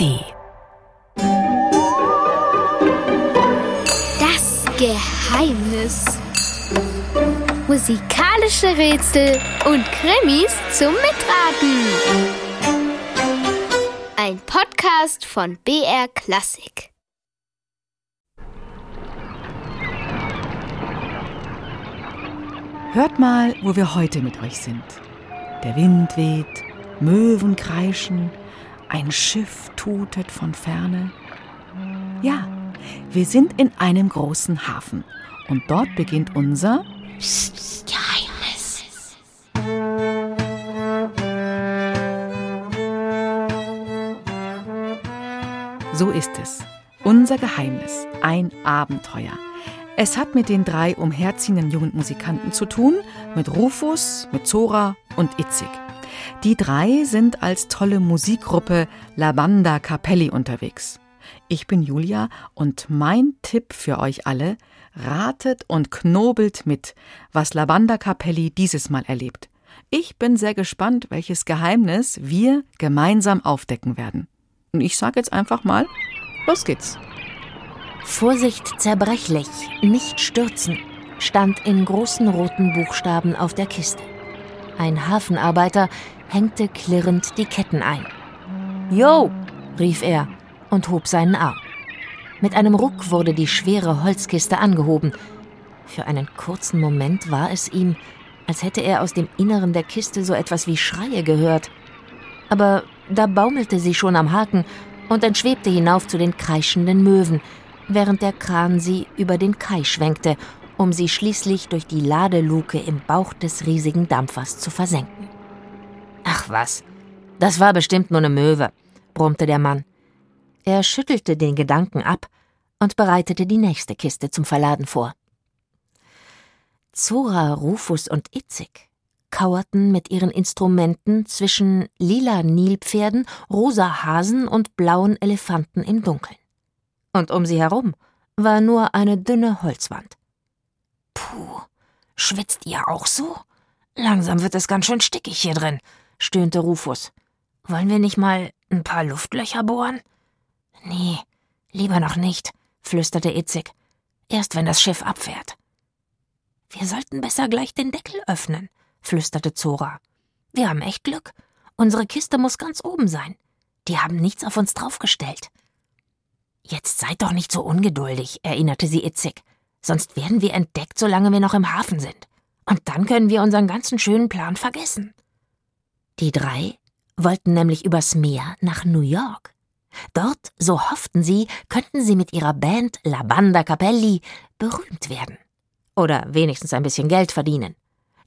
ARD. Das Geheimnis. Musikalische Rätsel und Krimis zum Mitraten. Ein Podcast von BR Klassik. Hört mal, wo wir heute mit euch sind. Der Wind weht, Möwen kreischen, ein Schiff tutet von ferne. Ja, wir sind in einem großen Hafen und dort beginnt unser Geheimnis. So ist es. Unser Geheimnis, ein Abenteuer. Es hat mit den drei umherziehenden jungen Musikanten zu tun, mit Rufus, mit Zora und Itzig. Die drei sind als tolle Musikgruppe La Banda Capelli unterwegs. Ich bin Julia und mein Tipp für euch alle, ratet und knobelt mit, was La Banda Capelli dieses Mal erlebt. Ich bin sehr gespannt, welches Geheimnis wir gemeinsam aufdecken werden. Und ich sage jetzt einfach mal, los geht's. Vorsicht zerbrechlich, nicht stürzen, stand in großen roten Buchstaben auf der Kiste. Ein Hafenarbeiter hängte klirrend die Ketten ein. Jo, rief er und hob seinen Arm. Mit einem Ruck wurde die schwere Holzkiste angehoben. Für einen kurzen Moment war es ihm, als hätte er aus dem Inneren der Kiste so etwas wie Schreie gehört. Aber da baumelte sie schon am Haken und dann schwebte hinauf zu den kreischenden Möwen, während der Kran sie über den Kai schwenkte, um sie schließlich durch die Ladeluke im Bauch des riesigen Dampfers zu versenken. Ach was, das war bestimmt nur eine Möwe, brummte der Mann. Er schüttelte den Gedanken ab und bereitete die nächste Kiste zum Verladen vor. Zora, Rufus und Itzig kauerten mit ihren Instrumenten zwischen lila Nilpferden, rosa Hasen und blauen Elefanten im Dunkeln. Und um sie herum war nur eine dünne Holzwand. Schwitzt ihr auch so? Langsam wird es ganz schön stickig hier drin, stöhnte Rufus. Wollen wir nicht mal ein paar Luftlöcher bohren? Nee, lieber noch nicht, flüsterte Itzig. Erst wenn das Schiff abfährt. Wir sollten besser gleich den Deckel öffnen, flüsterte Zora. Wir haben echt Glück. Unsere Kiste muss ganz oben sein. Die haben nichts auf uns draufgestellt. Jetzt seid doch nicht so ungeduldig, erinnerte sie Itzig. Sonst werden wir entdeckt, solange wir noch im Hafen sind. Und dann können wir unseren ganzen schönen Plan vergessen. Die drei wollten nämlich übers Meer nach New York. Dort, so hofften sie, könnten sie mit ihrer Band La Banda Capelli berühmt werden. Oder wenigstens ein bisschen Geld verdienen.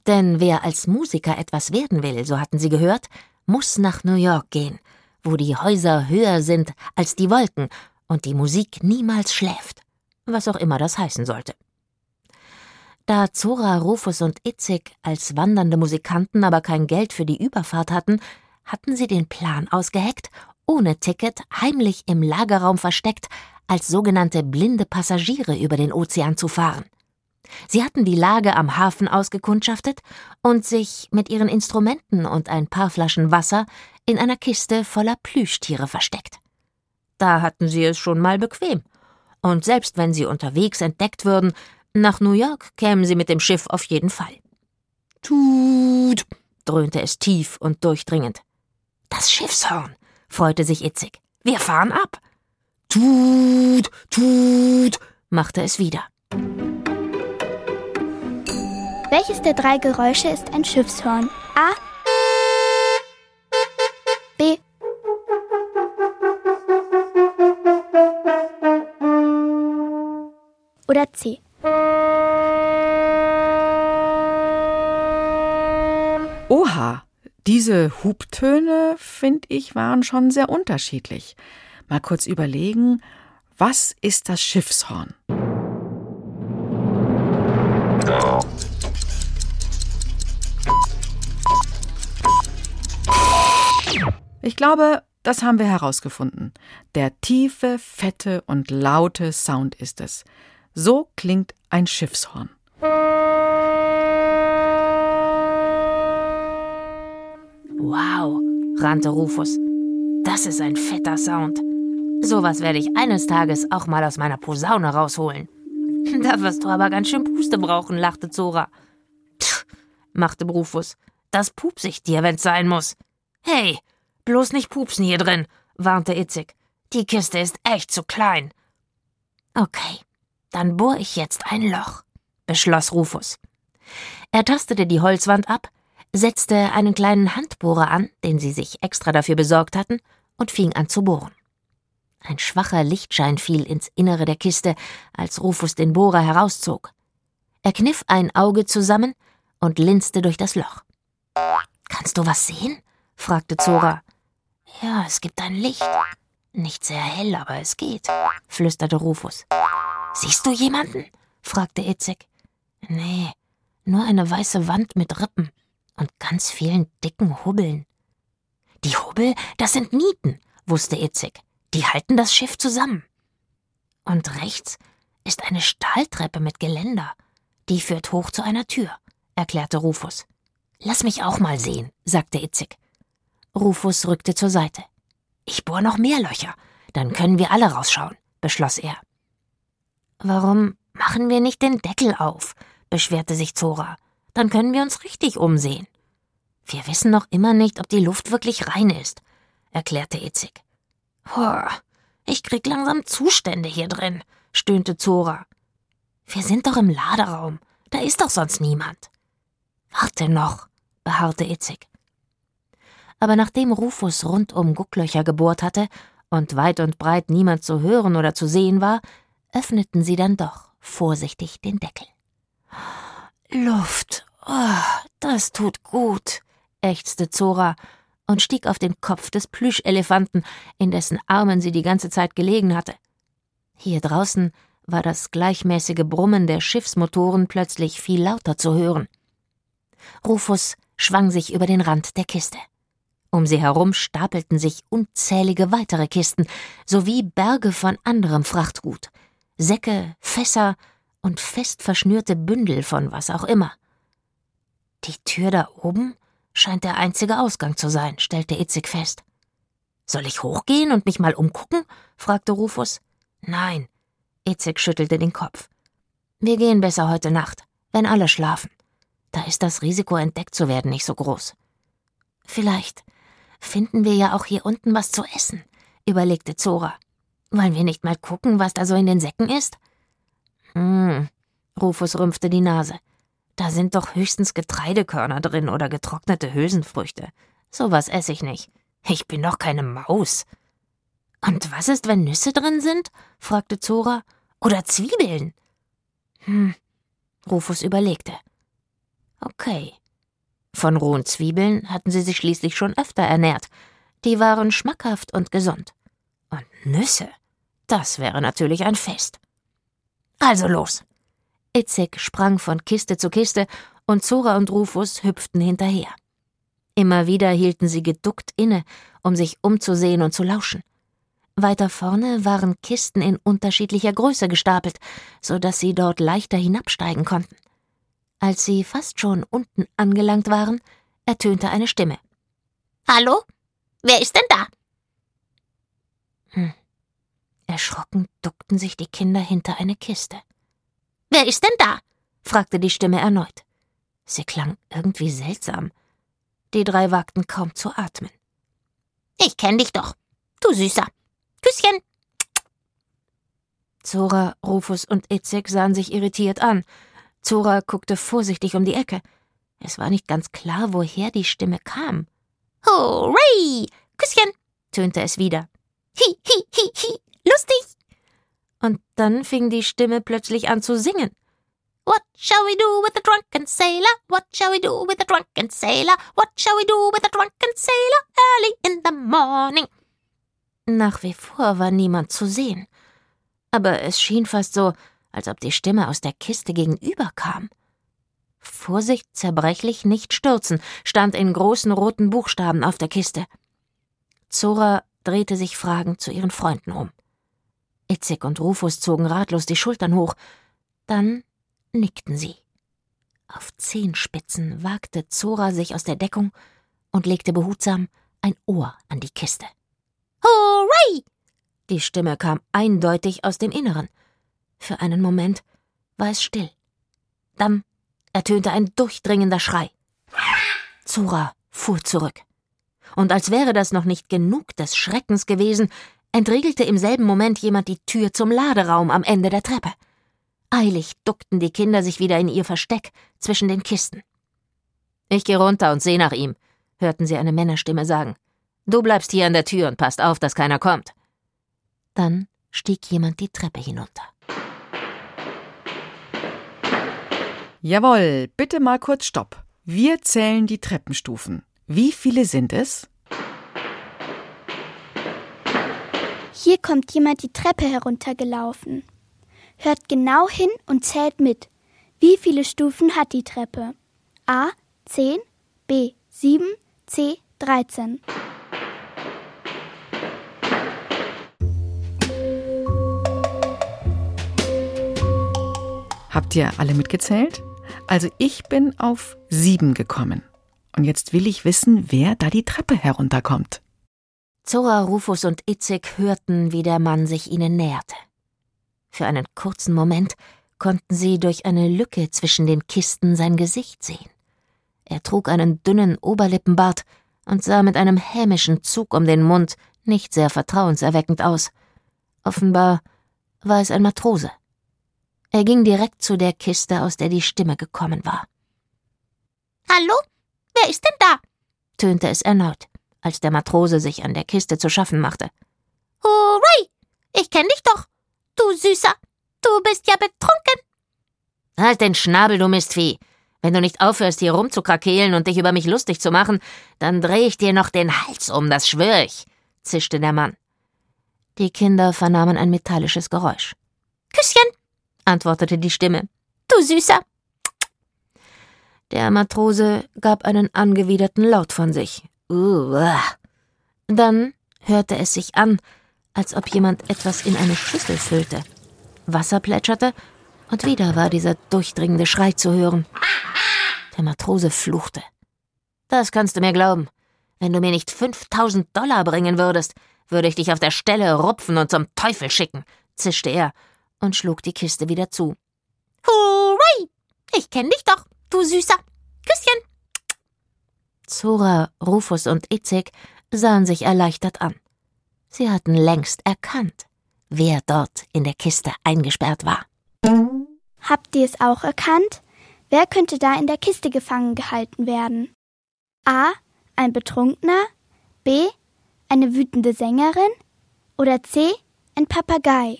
Denn wer als Musiker etwas werden will, so hatten sie gehört, muss nach New York gehen, wo die Häuser höher sind als die Wolken und die Musik niemals schläft, was auch immer das heißen sollte. Da Zora, Rufus und Itzig als wandernde Musikanten aber kein Geld für die Überfahrt hatten, hatten sie den Plan ausgeheckt, ohne Ticket heimlich im Lagerraum versteckt, als sogenannte blinde Passagiere über den Ozean zu fahren. Sie hatten die Lage am Hafen ausgekundschaftet und sich mit ihren Instrumenten und ein paar Flaschen Wasser in einer Kiste voller Plüschtiere versteckt. Da hatten sie es schon mal bequem. Und selbst wenn sie unterwegs entdeckt würden, nach New York kämen sie mit dem Schiff auf jeden Fall. Tut, dröhnte es tief und durchdringend. Das Schiffshorn, freute sich Itzig. Wir fahren ab. Tut, tut, machte es wieder. Welches der drei Geräusche ist ein Schiffshorn? A. B. Oder C. Oha, diese Hubtöne, finde ich, waren schon sehr unterschiedlich. Mal kurz überlegen, was ist das Schiffshorn? Ich glaube, das haben wir herausgefunden. Der tiefe, fette und laute Sound ist es. So klingt ein Schiffshorn. Wow, rannte Rufus. Das ist ein fetter Sound. Sowas werde ich eines Tages auch mal aus meiner Posaune rausholen. Da wirst du aber ganz schön Puste brauchen, lachte Zora. Pff, machte Rufus. Das pups ich dir, wenn's sein muss. Hey, bloß nicht pupsen hier drin, warnte Itzig. Die Kiste ist echt zu klein. Okay, dann bohr ich jetzt ein Loch, beschloss Rufus. Er tastete die Holzwand ab, setzte einen kleinen Handbohrer an, den sie sich extra dafür besorgt hatten, und fing an zu bohren. Ein schwacher Lichtschein fiel ins Innere der Kiste, als Rufus den Bohrer herauszog. Er kniff ein Auge zusammen und linste durch das Loch. Kannst du was sehen? fragte Zora. Ja, es gibt ein Licht. Nicht sehr hell, aber es geht, flüsterte Rufus. Siehst du jemanden? fragte Itzig. Nee, nur eine weiße Wand mit Rippen und ganz vielen dicken Hubbeln. Die Hubbel, das sind Nieten, wusste Itzig. Die halten das Schiff zusammen. Und rechts ist eine Stahltreppe mit Geländer. Die führt hoch zu einer Tür, erklärte Rufus. Lass mich auch mal sehen, sagte Itzig. Rufus rückte zur Seite. Ich bohr noch mehr Löcher, dann können wir alle rausschauen, beschloss er. Warum machen wir nicht den Deckel auf? beschwerte sich Zora. Dann können wir uns richtig umsehen. Wir wissen noch immer nicht, ob die Luft wirklich rein ist, erklärte Itzig. Boah, ich krieg langsam Zustände hier drin, stöhnte Zora. Wir sind doch im Laderaum, da ist doch sonst niemand. Warte noch, beharrte Itzig. Aber nachdem Rufus rundum Gucklöcher gebohrt hatte und weit und breit niemand zu hören oder zu sehen war, öffneten sie dann doch vorsichtig den Deckel. Luft, oh, das tut gut, ächzte Zora und stieg auf den Kopf des Plüschelefanten, in dessen Armen sie die ganze Zeit gelegen hatte. Hier draußen war das gleichmäßige Brummen der Schiffsmotoren plötzlich viel lauter zu hören. Rufus schwang sich über den Rand der Kiste. Um sie herum stapelten sich unzählige weitere Kisten sowie Berge von anderem Frachtgut, Säcke, Fässer und fest verschnürte Bündel von was auch immer. Die Tür da oben scheint der einzige Ausgang zu sein, stellte Itzig fest. Soll ich hochgehen und mich mal umgucken? fragte Rufus. Nein, Itzig schüttelte den Kopf. Wir gehen besser heute Nacht, wenn alle schlafen. Da ist das Risiko, entdeckt zu werden, nicht so groß. Vielleicht finden wir ja auch hier unten was zu essen, überlegte Zora. Wollen wir nicht mal gucken, was da so in den Säcken ist? Hm, Rufus rümpfte die Nase. Da sind doch höchstens Getreidekörner drin oder getrocknete Hülsenfrüchte. Sowas esse ich nicht. Ich bin doch keine Maus. Und was ist, wenn Nüsse drin sind? fragte Zora. Oder Zwiebeln? Hm. Rufus überlegte. Okay. Von rohen Zwiebeln hatten sie sich schließlich schon öfter ernährt. Die waren schmackhaft und gesund. Und Nüsse? Das wäre natürlich ein Fest. Also los. Itzig sprang von Kiste zu Kiste und Zora und Rufus hüpften hinterher. Immer wieder hielten sie geduckt inne, um sich umzusehen und zu lauschen. Weiter vorne waren Kisten in unterschiedlicher Größe gestapelt, so dass sie dort leichter hinabsteigen konnten. Als sie fast schon unten angelangt waren, ertönte eine Stimme. Hallo? Wer ist denn da? Hm. Erschrocken duckten sich die Kinder hinter eine Kiste. Wer ist denn da? fragte die Stimme erneut. Sie klang irgendwie seltsam. Die drei wagten kaum zu atmen. Ich kenn dich doch, du Süßer. Küsschen. Zora, Rufus und Itzig sahen sich irritiert an. Zora guckte vorsichtig um die Ecke. Es war nicht ganz klar, woher die Stimme kam. Hooray! Küsschen! tönte es wieder. Hi, hi, hi, hi, lustig! Und dann fing die Stimme plötzlich an zu singen. What shall we do with the drunken sailor? What shall we do with the drunken sailor? What shall we do with the drunken sailor early in the morning? Nach wie vor war niemand zu sehen. Aber es schien fast so, als ob die Stimme aus der Kiste gegenüber kam. Vorsicht, zerbrechlich, nicht stürzen, stand in großen roten Buchstaben auf der Kiste. Zora drehte sich fragend zu ihren Freunden um. Itzig und Rufus zogen ratlos die Schultern hoch. Dann nickten sie. Auf Zehenspitzen wagte Zora sich aus der Deckung und legte behutsam ein Ohr an die Kiste. Hooray! Die Stimme kam eindeutig aus dem Inneren. Für einen Moment war es still. Dann ertönte ein durchdringender Schrei. Zora fuhr zurück. Und als wäre das noch nicht genug des Schreckens gewesen, entriegelte im selben Moment jemand die Tür zum Laderaum am Ende der Treppe. Eilig duckten die Kinder sich wieder in ihr Versteck zwischen den Kisten. Ich gehe runter und sehe nach ihm, hörten sie eine Männerstimme sagen. Du bleibst hier an der Tür und passt auf, dass keiner kommt. Dann stieg jemand die Treppe hinunter. Jawohl, bitte mal kurz Stopp. Wir zählen die Treppenstufen. Wie viele sind es? Hier kommt jemand die Treppe heruntergelaufen. Hört genau hin und zählt mit. Wie viele Stufen hat die Treppe? A 10, B 7, C 13. Habt ihr alle mitgezählt? Also ich bin auf sieben gekommen. Und jetzt will ich wissen, wer da die Treppe herunterkommt. Zora, Rufus und Itzig hörten, wie der Mann sich ihnen näherte. Für einen kurzen Moment konnten sie durch eine Lücke zwischen den Kisten sein Gesicht sehen. Er trug einen dünnen Oberlippenbart und sah mit einem hämischen Zug um den Mund nicht sehr vertrauenserweckend aus. Offenbar war es ein Matrose. Er ging direkt zu der Kiste, aus der die Stimme gekommen war. Hallo? Wer ist denn da? tönte es erneut, als der Matrose sich an der Kiste zu schaffen machte. Hooray! Ich kenn dich doch. Du Süßer. Du bist ja betrunken. Halt den Schnabel, du Mistvieh. Wenn du nicht aufhörst, hier rumzukrakehlen und dich über mich lustig zu machen, dann dreh ich dir noch den Hals um, das schwör ich, zischte der Mann. Die Kinder vernahmen ein metallisches Geräusch. Küsschen, antwortete die Stimme. Du Süßer. Der Matrose gab einen angewiderten Laut von sich. Dann hörte es sich an, als ob jemand etwas in eine Schüssel füllte. Wasser plätscherte, und wieder war dieser durchdringende Schrei zu hören. Der Matrose fluchte. Das kannst du mir glauben. Wenn du mir nicht 5000 Dollar bringen würdest, würde ich dich auf der Stelle rupfen und zum Teufel schicken, zischte er und schlug die Kiste wieder zu. Hooray! Ich kenn dich doch, du Süßer. Küsschen. Zora, Rufus und Itzig sahen sich erleichtert an. Sie hatten längst erkannt, wer dort in der Kiste eingesperrt war. Habt ihr es auch erkannt? Wer könnte da in der Kiste gefangen gehalten werden? A. Ein Betrunkener? B. Eine wütende Sängerin? Oder C. Ein Papagei?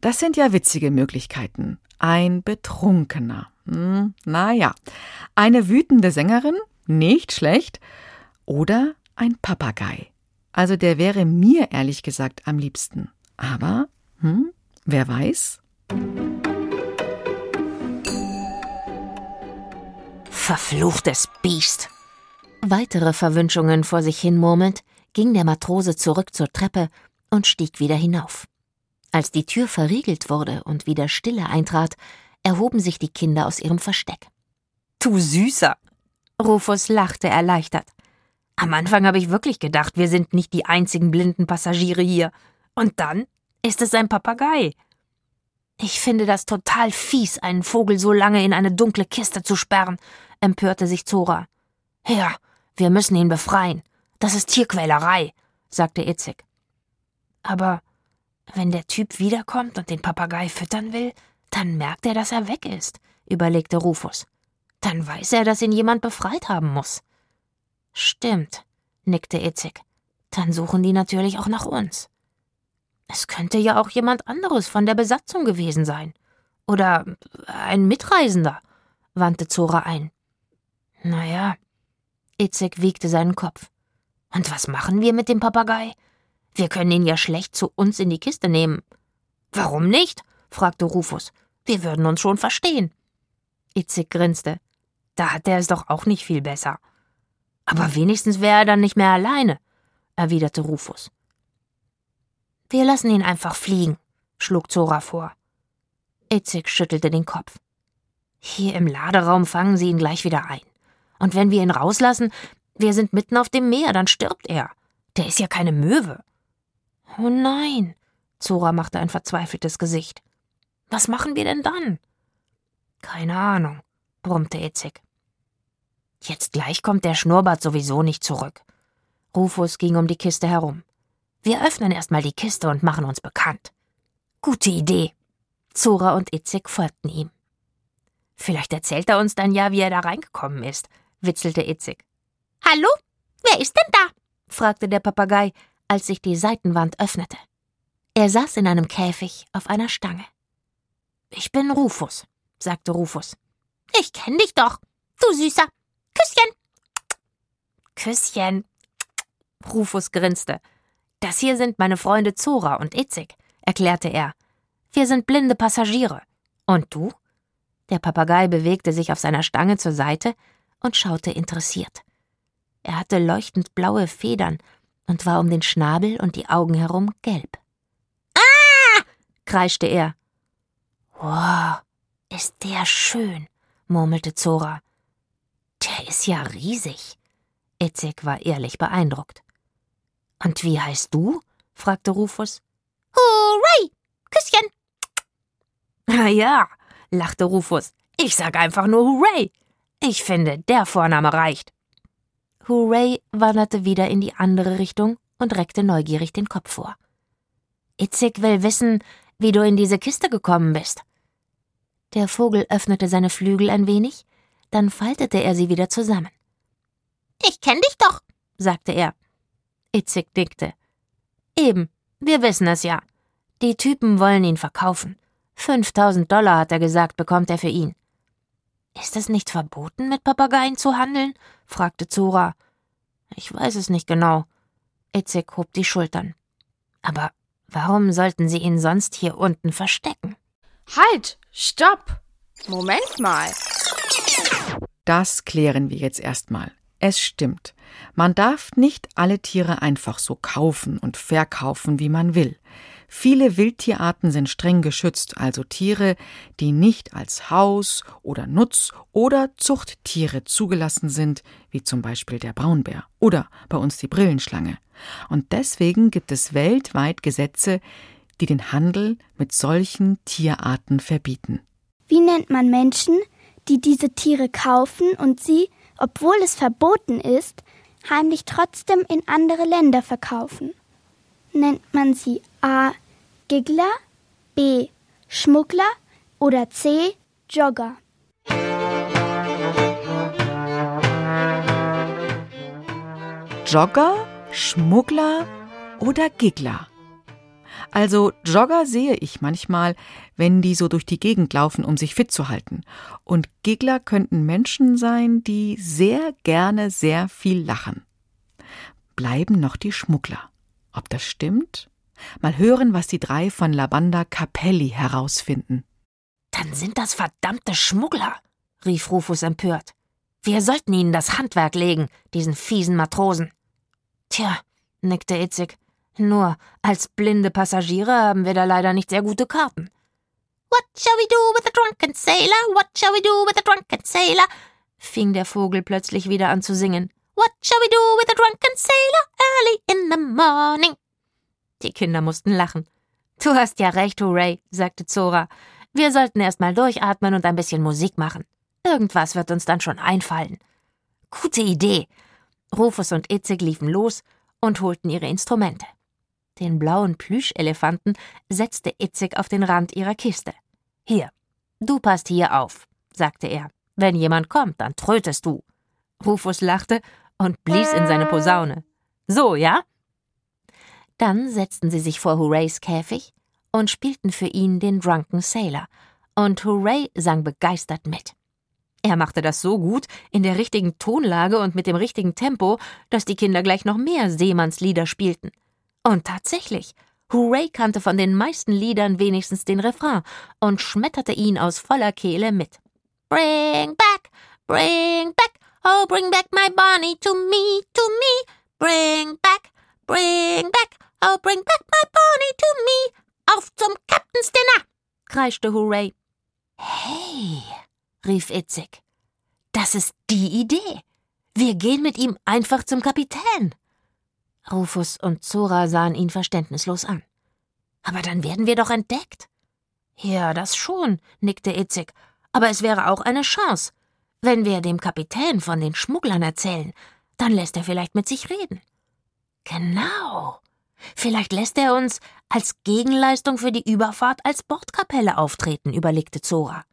Das sind ja witzige Möglichkeiten. Ein Betrunkener. Hm, naja. Eine wütende Sängerin? Nicht schlecht. Oder ein Papagei. Also der wäre mir ehrlich gesagt am liebsten. Aber, hm, wer weiß? Verfluchtes Biest! Weitere Verwünschungen vor sich hin murmelnd, ging der Matrose zurück zur Treppe und stieg wieder hinauf. Als die Tür verriegelt wurde und wieder Stille eintrat, erhoben sich die Kinder aus ihrem Versteck. Du Süßer! Rufus lachte erleichtert. Am Anfang habe ich wirklich gedacht, wir sind nicht die einzigen blinden Passagiere hier. Und dann ist es ein Papagei. Ich finde das total fies, einen Vogel so lange in eine dunkle Kiste zu sperren, empörte sich Zora. Ja, wir müssen ihn befreien. Das ist Tierquälerei, sagte Itzig. Aber wenn der Typ wiederkommt und den Papagei füttern will, dann merkt er, dass er weg ist, überlegte Rufus. Dann weiß er, dass ihn jemand befreit haben muss. Stimmt, nickte Itzig. Dann suchen die natürlich auch nach uns. Es könnte ja auch jemand anderes von der Besatzung gewesen sein. Oder ein Mitreisender, wandte Zora ein. Naja, Itzig wiegte seinen Kopf. Und was machen wir mit dem Papagei? Wir können ihn ja schlecht zu uns in die Kiste nehmen. Warum nicht? fragte Rufus. Wir würden uns schon verstehen. Itzig grinste. Da hat er es doch auch nicht viel besser. Aber wenigstens wäre er dann nicht mehr alleine, erwiderte Rufus. Wir lassen ihn einfach fliegen, schlug Zora vor. Itzig schüttelte den Kopf. Hier im Laderaum fangen sie ihn gleich wieder ein. Und wenn wir ihn rauslassen, wir sind mitten auf dem Meer, dann stirbt er. Der ist ja keine Möwe. Oh nein, Zora machte ein verzweifeltes Gesicht. Was machen wir denn dann? Keine Ahnung, brummte Itzig. Jetzt gleich kommt der Schnurrbart sowieso nicht zurück. Rufus ging um die Kiste herum. Wir öffnen erstmal die Kiste und machen uns bekannt. Gute Idee. Zora und Itzig folgten ihm. Vielleicht erzählt er uns dann ja, wie er da reingekommen ist, witzelte Itzig. Hallo? Wer ist denn da? fragte der Papagei, als sich die Seitenwand öffnete. Er saß in einem Käfig auf einer Stange. Ich bin Rufus, sagte Rufus. Ich kenn dich doch, du Süßer. Küsschen. Rufus grinste. Das hier sind meine Freunde Zora und Itzig, erklärte er. Wir sind blinde Passagiere. Und du? Der Papagei bewegte sich auf seiner Stange zur Seite und schaute interessiert. Er hatte leuchtend blaue Federn und war um den Schnabel und die Augen herum gelb. Ah! kreischte er. Wow, ist der schön, murmelte Zora. Der ist ja riesig. Itzig war ehrlich beeindruckt. Und wie heißt du? fragte Rufus. Hooray! Küsschen! Na ja, lachte Rufus. Ich sag einfach nur Hooray. Ich finde, der Vorname reicht. Hooray wanderte wieder in die andere Richtung und reckte neugierig den Kopf vor. Itzig will wissen, wie du in diese Kiste gekommen bist. Der Vogel öffnete seine Flügel ein wenig, dann faltete er sie wieder zusammen. Ich kenn dich doch, sagte er. Itzig nickte. Eben, wir wissen es ja. Die Typen wollen ihn verkaufen. 5000 Dollar, hat er gesagt, bekommt er für ihn. Ist es nicht verboten, mit Papageien zu handeln? fragte Zora. Ich weiß es nicht genau. Itzig hob die Schultern. Aber warum sollten sie ihn sonst hier unten verstecken? Halt! Stopp! Moment mal. Das klären wir jetzt erstmal. Es stimmt. Man darf nicht alle Tiere einfach so kaufen und verkaufen, wie man will. Viele Wildtierarten sind streng geschützt, also Tiere, die nicht als Haus- oder Nutz- oder Zuchttiere zugelassen sind, wie zum Beispiel der Braunbär oder bei uns die Brillenschlange. Und deswegen gibt es weltweit Gesetze, die den Handel mit solchen Tierarten verbieten. Wie nennt man Menschen, die diese Tiere kaufen und sie, obwohl es verboten ist, heimlich trotzdem in andere Länder verkaufen? Nennt man sie A. Giggler, B. Schmuggler oder C. Jogger? Jogger, Schmuggler oder Giggler? Also Jogger sehe ich manchmal, wenn die so durch die Gegend laufen, um sich fit zu halten. Und Giggler könnten Menschen sein, die sehr gerne sehr viel lachen. Bleiben noch die Schmuggler. Ob das stimmt? Mal hören, was die drei von Labanda Capelli herausfinden. Dann sind das verdammte Schmuggler, rief Rufus empört. Wir sollten ihnen das Handwerk legen, diesen fiesen Matrosen. Tja, nickte Itzig. Nur als blinde Passagiere haben wir da leider nicht sehr gute Karten. What shall we do with a drunken sailor? What shall we do with a drunken sailor? fing der Vogel plötzlich wieder an zu singen. What shall we do with a drunken sailor early in the morning? Die Kinder mussten lachen. Du hast ja recht, Hooray, sagte Zora. Wir sollten erst mal durchatmen und ein bisschen Musik machen. Irgendwas wird uns dann schon einfallen. Gute Idee. Rufus und Itzig liefen los und holten ihre Instrumente. Den blauen Plüschelefanten setzte Itzig auf den Rand ihrer Kiste. Hier, du passt hier auf, sagte er. Wenn jemand kommt, dann trötest du. Rufus lachte und blies in seine Posaune. So, ja? Dann setzten sie sich vor Hoorays Käfig und spielten für ihn den Drunken Sailor, und Hooray sang begeistert mit. Er machte das so gut, in der richtigen Tonlage und mit dem richtigen Tempo, dass die Kinder gleich noch mehr Seemannslieder spielten. Und tatsächlich, Hooray kannte von den meisten Liedern wenigstens den Refrain und schmetterte ihn aus voller Kehle mit. Bring back, bring back, oh bring back my Bonnie to me, to me. Bring back, bring back, oh bring back my Bonnie to me. Auf zum Captain's Dinner, kreischte Hooray. Hey, rief Itzig. Das ist die Idee. Wir gehen mit ihm einfach zum Kapitän. Rufus und Zora sahen ihn verständnislos an. Aber dann werden wir doch entdeckt. Ja, das schon, nickte Itzig. Aber es wäre auch eine Chance. Wenn wir dem Kapitän von den Schmugglern erzählen, dann lässt er vielleicht mit sich reden. Genau. Vielleicht lässt er uns als Gegenleistung für die Überfahrt als Bordkapelle auftreten, überlegte Zora.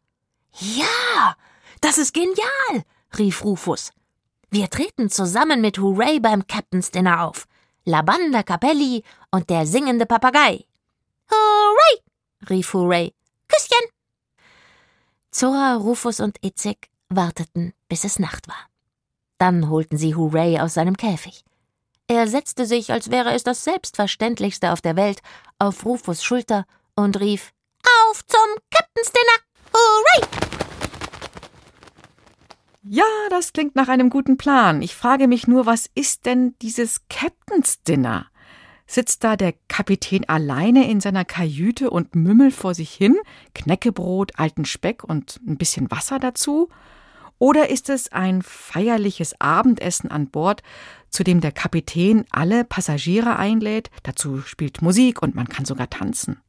Ja, das ist genial, rief Rufus. Wir treten zusammen mit Hooray beim Captain's Dinner auf. La Banda Capelli und der singende Papagei. Hooray! rief Hooray. Küsschen! Zora, Rufus und Itzig warteten, bis es Nacht war. Dann holten sie Hooray aus seinem Käfig. Er setzte sich, als wäre es das Selbstverständlichste auf der Welt, auf Rufus Schulter und rief Auf zum Captain's Dinner! Hooray! Ja, das klingt nach einem guten Plan. Ich frage mich nur, was ist denn dieses Captain's Dinner? Sitzt da der Kapitän alleine in seiner Kajüte und mümmelt vor sich hin, Knäckebrot, alten Speck und ein bisschen Wasser dazu? Oder ist es ein feierliches Abendessen an Bord, zu dem der Kapitän alle Passagiere einlädt, dazu spielt Musik und man kann sogar tanzen?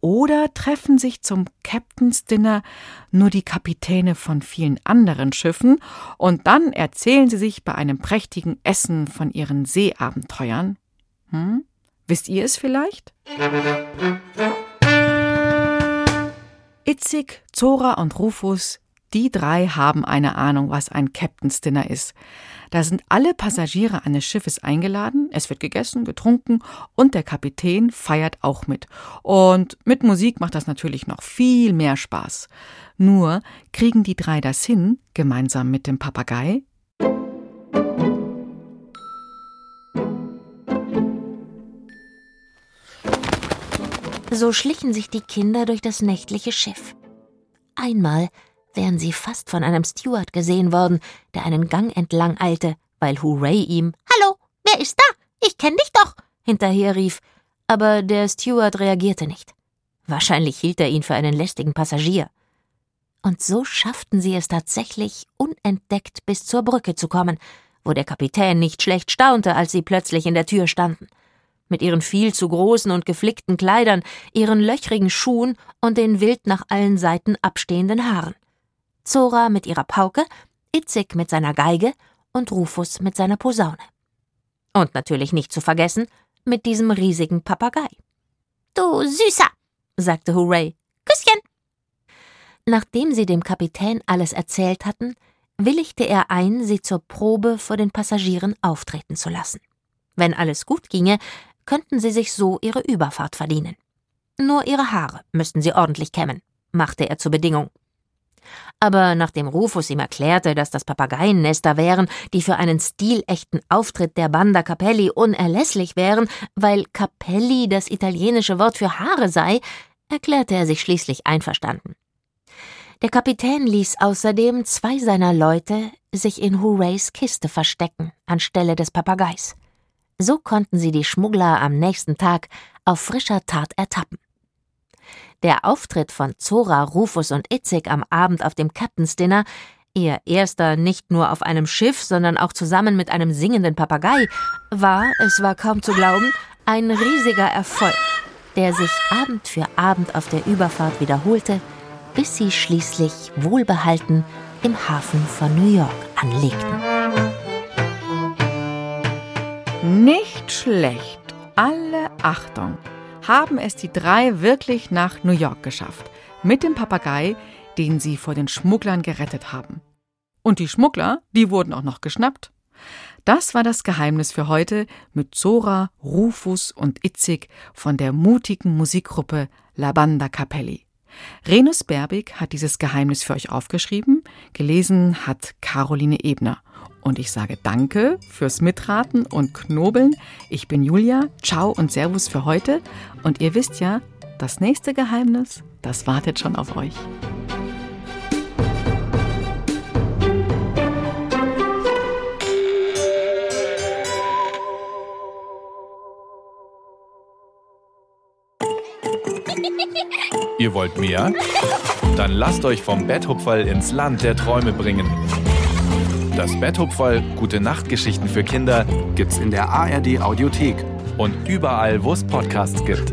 Oder treffen sich zum Captain's Dinner nur die Kapitäne von vielen anderen Schiffen und dann erzählen sie sich bei einem prächtigen Essen von ihren Seeabenteuern? Hm? Wisst ihr es vielleicht? Itzig, Zora und Rufus, die drei haben eine Ahnung, was ein Captain's Dinner ist. Da sind alle Passagiere eines Schiffes eingeladen, es wird gegessen, getrunken und der Kapitän feiert auch mit. Und mit Musik macht das natürlich noch viel mehr Spaß. Nur kriegen die drei das hin, gemeinsam mit dem Papagei, So schlichen sich die Kinder durch das nächtliche Schiff. Einmal wären sie fast von einem Steward gesehen worden, der einen Gang entlang eilte, weil Hooray ihm Hallo, wer ist da? Ich kenn dich doch hinterher rief, aber der Steward reagierte nicht. Wahrscheinlich hielt er ihn für einen lästigen Passagier. Und so schafften sie es tatsächlich, unentdeckt bis zur Brücke zu kommen, wo der Kapitän nicht schlecht staunte, als sie plötzlich in der Tür standen mit ihren viel zu großen und geflickten Kleidern, ihren löchrigen Schuhen und den wild nach allen Seiten abstehenden Haaren. Zora mit ihrer Pauke, Itzig mit seiner Geige und Rufus mit seiner Posaune. Und natürlich nicht zu vergessen, mit diesem riesigen Papagei. Du Süßer, sagte Hooray. Küsschen. Nachdem sie dem Kapitän alles erzählt hatten, willigte er ein, sie zur Probe vor den Passagieren auftreten zu lassen. Wenn alles gut ginge, könnten sie sich so ihre Überfahrt verdienen. Nur ihre Haare müssten sie ordentlich kämmen, machte er zur Bedingung. Aber nachdem Rufus ihm erklärte, dass das Papageiennester wären, die für einen stilechten Auftritt der Banda Capelli unerlässlich wären, weil Capelli das italienische Wort für Haare sei, erklärte er sich schließlich einverstanden. Der Kapitän ließ außerdem zwei seiner Leute sich in Hoorays Kiste verstecken, anstelle des Papageis. So konnten sie die Schmuggler am nächsten Tag auf frischer Tat ertappen. Der Auftritt von Zora, Rufus und Itzig am Abend auf dem Captain's Dinner, ihr erster nicht nur auf einem Schiff, sondern auch zusammen mit einem singenden Papagei, war, es war kaum zu glauben, ein riesiger Erfolg, der sich Abend für Abend auf der Überfahrt wiederholte, bis sie schließlich wohlbehalten im Hafen von New York anlegten. Nicht schlecht. Alle Achtung. Haben es die drei wirklich nach New York geschafft. Mit dem Papagei, den sie vor den Schmugglern gerettet haben. Und die Schmuggler, die wurden auch noch geschnappt. Das war das Geheimnis für heute mit Zora, Rufus und Itzig von der mutigen Musikgruppe La Banda Capelli. Renus Berbig hat dieses Geheimnis für euch aufgeschrieben, gelesen hat Caroline Ebner. Und ich sage Danke fürs Mitraten und Knobeln. Ich bin Julia. Ciao und Servus für heute. Und ihr wisst ja, das nächste Geheimnis, das wartet schon auf euch. Ihr wollt mehr? Dann lasst euch vom Betthupferl ins Land der Träume bringen. Das Betthupferl Gute Nachtgeschichten für Kinder gibt's in der ARD Audiothek und überall, wo es Podcasts gibt.